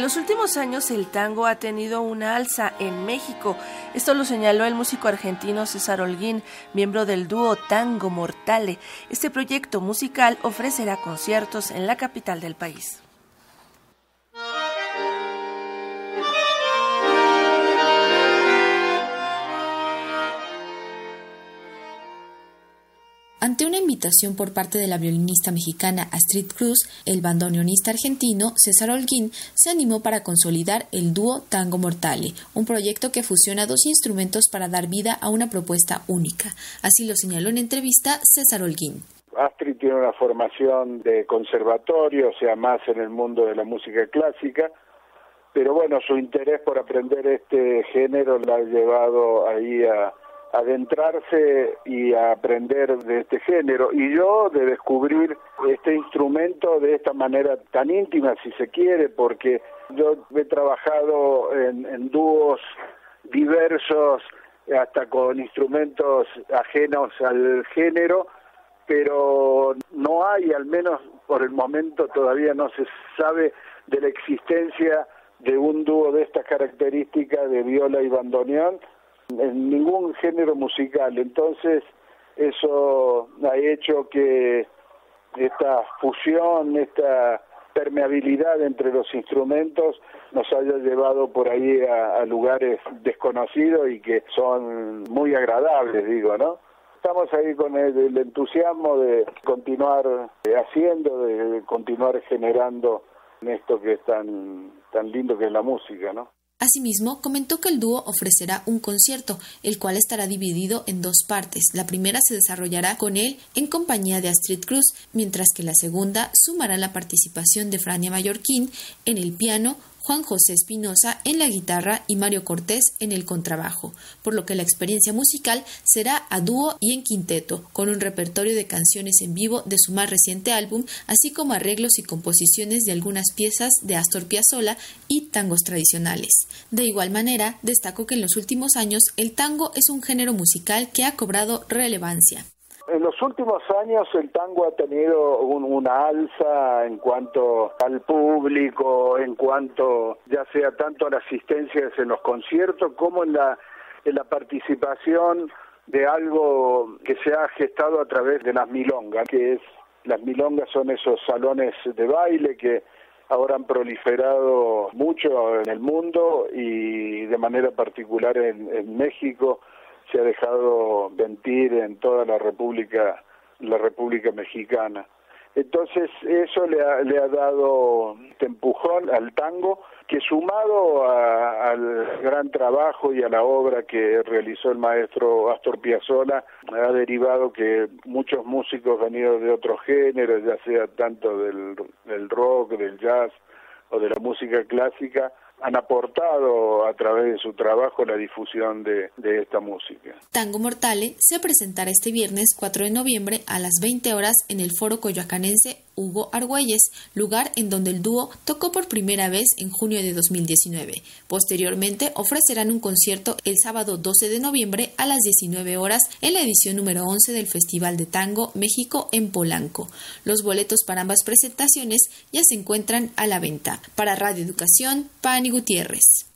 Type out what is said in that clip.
los últimos años el tango ha tenido una alza en México. Esto lo señaló el músico argentino César Holguín, miembro del dúo Tango Mortale. Este proyecto musical ofrecerá conciertos en la capital del país. Ante una invitación por parte de la violinista mexicana Astrid Cruz, el bandoneonista argentino César Holguín se animó para consolidar el dúo Tango Mortale, un proyecto que fusiona dos instrumentos para dar vida a una propuesta única. Así lo señaló en entrevista César Holguín. Astrid tiene una formación de conservatorio, o sea, más en el mundo de la música clásica, pero bueno, su interés por aprender este género la ha llevado ahí a adentrarse y a aprender de este género. Y yo de descubrir este instrumento de esta manera tan íntima si se quiere porque yo he trabajado en, en dúos diversos hasta con instrumentos ajenos al género pero no hay al menos por el momento todavía no se sabe de la existencia de un dúo de estas características de viola y bandoneón en ningún género musical. Entonces, eso ha hecho que esta fusión, esta permeabilidad entre los instrumentos nos haya llevado por ahí a, lugares desconocidos y que son muy agradables, digo, ¿no? Estamos ahí con el, entusiasmo de continuar haciendo, de continuar generando en esto que es tan, tan lindo que es la música, ¿no? Asimismo, comentó que el dúo ofrecerá un concierto, el cual estará dividido en dos partes. La primera se desarrollará con él en compañía de Astrid Cruz, mientras que la segunda sumará la participación de Frania Mallorquín en el piano, Juan José Espinosa en la guitarra y Mario Cortés en el contrabajo, por lo que la experiencia musical será a dúo y en quinteto, con un repertorio de canciones en vivo de su más reciente álbum, así como arreglos y composiciones de algunas piezas de Astor Piazzolla y tangos tradicionales. De igual manera, destacó que en los últimos años el tango es un género musical que ha cobrado relevancia. En los últimos años el tango ha tenido una alza en cuanto al público, en cuanto ya sea tanto a las asistencias en los conciertos como en la, en la participación de algo que se ha gestado a través de las milongas, que es las milongas son esos salones de baile que ahora han proliferado mucho en el mundo y de manera particular en México se ha dejado ventir en toda la República, la República Mexicana. Entonces eso le ha, le ha dado este empujón al tango que sumado al gran trabajo y a la obra que realizó el maestro Astor Piazzolla ha derivado que muchos músicos venidos de otros géneros, ya sea tanto del, del rock, del jazz o de la música clásica, han aportado a través de su trabajo la difusión de, de, esta música. Tango Mortale se presentará este viernes 4 de noviembre a las 20 horas en el Foro Coyoacanense Hugo Argüelles, lugar en donde el dúo tocó por primera vez en junio de 2019. Posteriormente ofrecerán un concierto el sábado 12 de noviembre a las 19 horas en la edición número 11 del Festival de Tango México en Polanco. Los boletos para ambas presentaciones ya se encuentran a la venta. Para Radio Educación, Pani Gutiérrez.